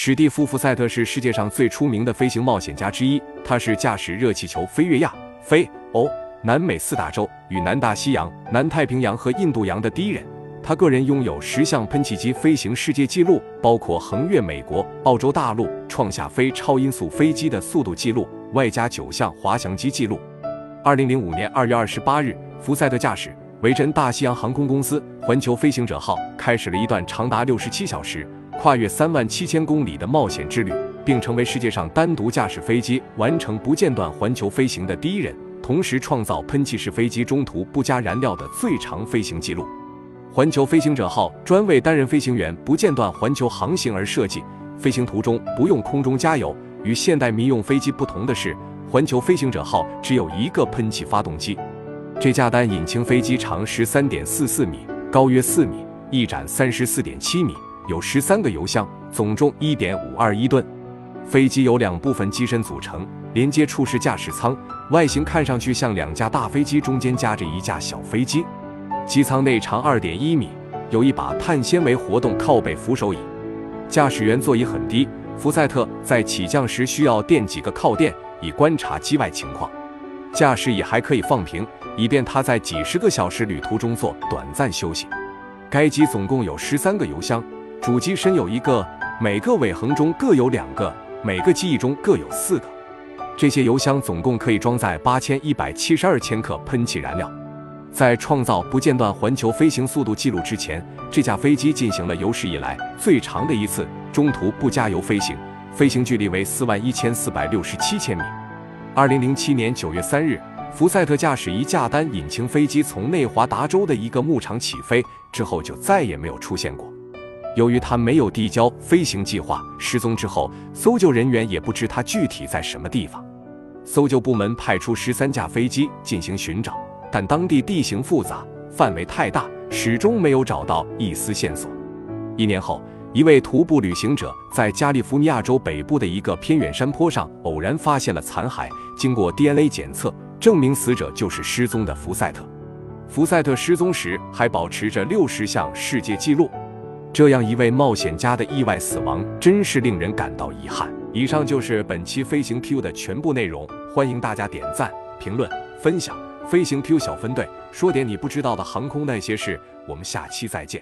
史蒂夫·福赛特是世界上最出名的飞行冒险家之一，他是驾驶热气球飞越亚、非、欧、南美四大洲与南大西洋、南太平洋和印度洋的第一人。他个人拥有十项喷气机飞行世界纪录，包括横越美国、澳洲大陆，创下飞超音速飞机的速度纪录，外加九项滑翔机纪录。二零零五年二月二十八日，福赛特驾驶维珍大西洋航空公司环球飞行者号开始了一段长达六十七小时、跨越三万七千公里的冒险之旅，并成为世界上单独驾驶飞机完成不间断环球飞行的第一人，同时创造喷气式飞机中途不加燃料的最长飞行记录。环球飞行者号专为单人飞行员不间断环球航行而设计，飞行途中不用空中加油。与现代民用飞机不同的是，环球飞行者号只有一个喷气发动机。这架单引擎飞机长十三点四四米，高约四米，翼展三十四点七米，有十三个油箱，总重一点五二一吨。飞机由两部分机身组成，连接处是驾驶舱，外形看上去像两架大飞机中间夹着一架小飞机。机舱内长二点一米，有一把碳纤维活动靠背扶手椅。驾驶员座椅很低，福赛特在起降时需要垫几个靠垫，以观察机外情况。驾驶椅还可以放平，以便他在几十个小时旅途中做短暂休息。该机总共有十三个油箱，主机身有一个，每个尾横中各有两个，每个机翼中各有四个。这些油箱总共可以装载八千一百七十二千克喷气燃料。在创造不间断环球飞行速度记录之前，这架飞机进行了有史以来最长的一次中途不加油飞行，飞行距离为四万一千四百六十七千米。二零零七年九月三日，福赛特驾驶一架单引擎飞机从内华达州的一个牧场起飞，之后就再也没有出现过。由于他没有递交飞行计划，失踪之后，搜救人员也不知他具体在什么地方。搜救部门派出十三架飞机进行寻找。但当地地形复杂，范围太大，始终没有找到一丝线索。一年后，一位徒步旅行者在加利福尼亚州北部的一个偏远山坡上偶然发现了残骸，经过 DNA 检测，证明死者就是失踪的福赛特。福赛特失踪时还保持着六十项世界纪录，这样一位冒险家的意外死亡真是令人感到遗憾。以上就是本期飞行 Q 的全部内容，欢迎大家点赞、评论、分享。飞行 Q 小分队说点你不知道的航空那些事，我们下期再见。